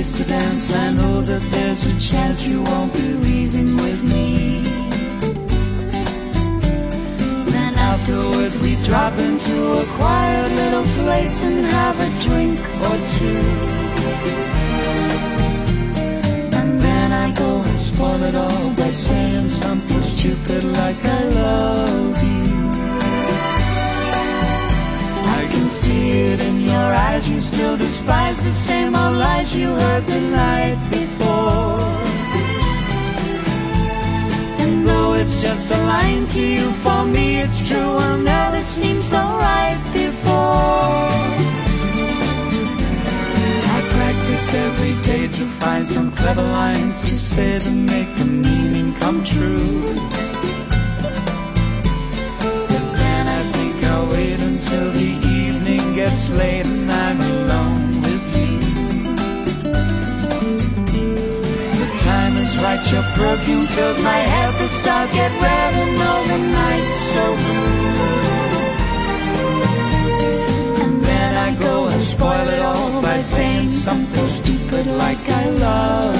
once I know that there's a chance you won't be leaving with me. Then afterwards we drop into a quiet little place and have a drink or two. And then I go and spoil it all by saying something stupid like I love you. I can see it in your eyes, you still despise the same you heard the night before. And though it's just a line to you, for me it's true, will never seem so right before. I practice every day to find some clever lines to say to make the meaning come true. But then I think I'll wait until the evening gets late your perfume fills my head, the stars get red and all the nights so blue. And then I go and spoil it all by saying something stupid like I love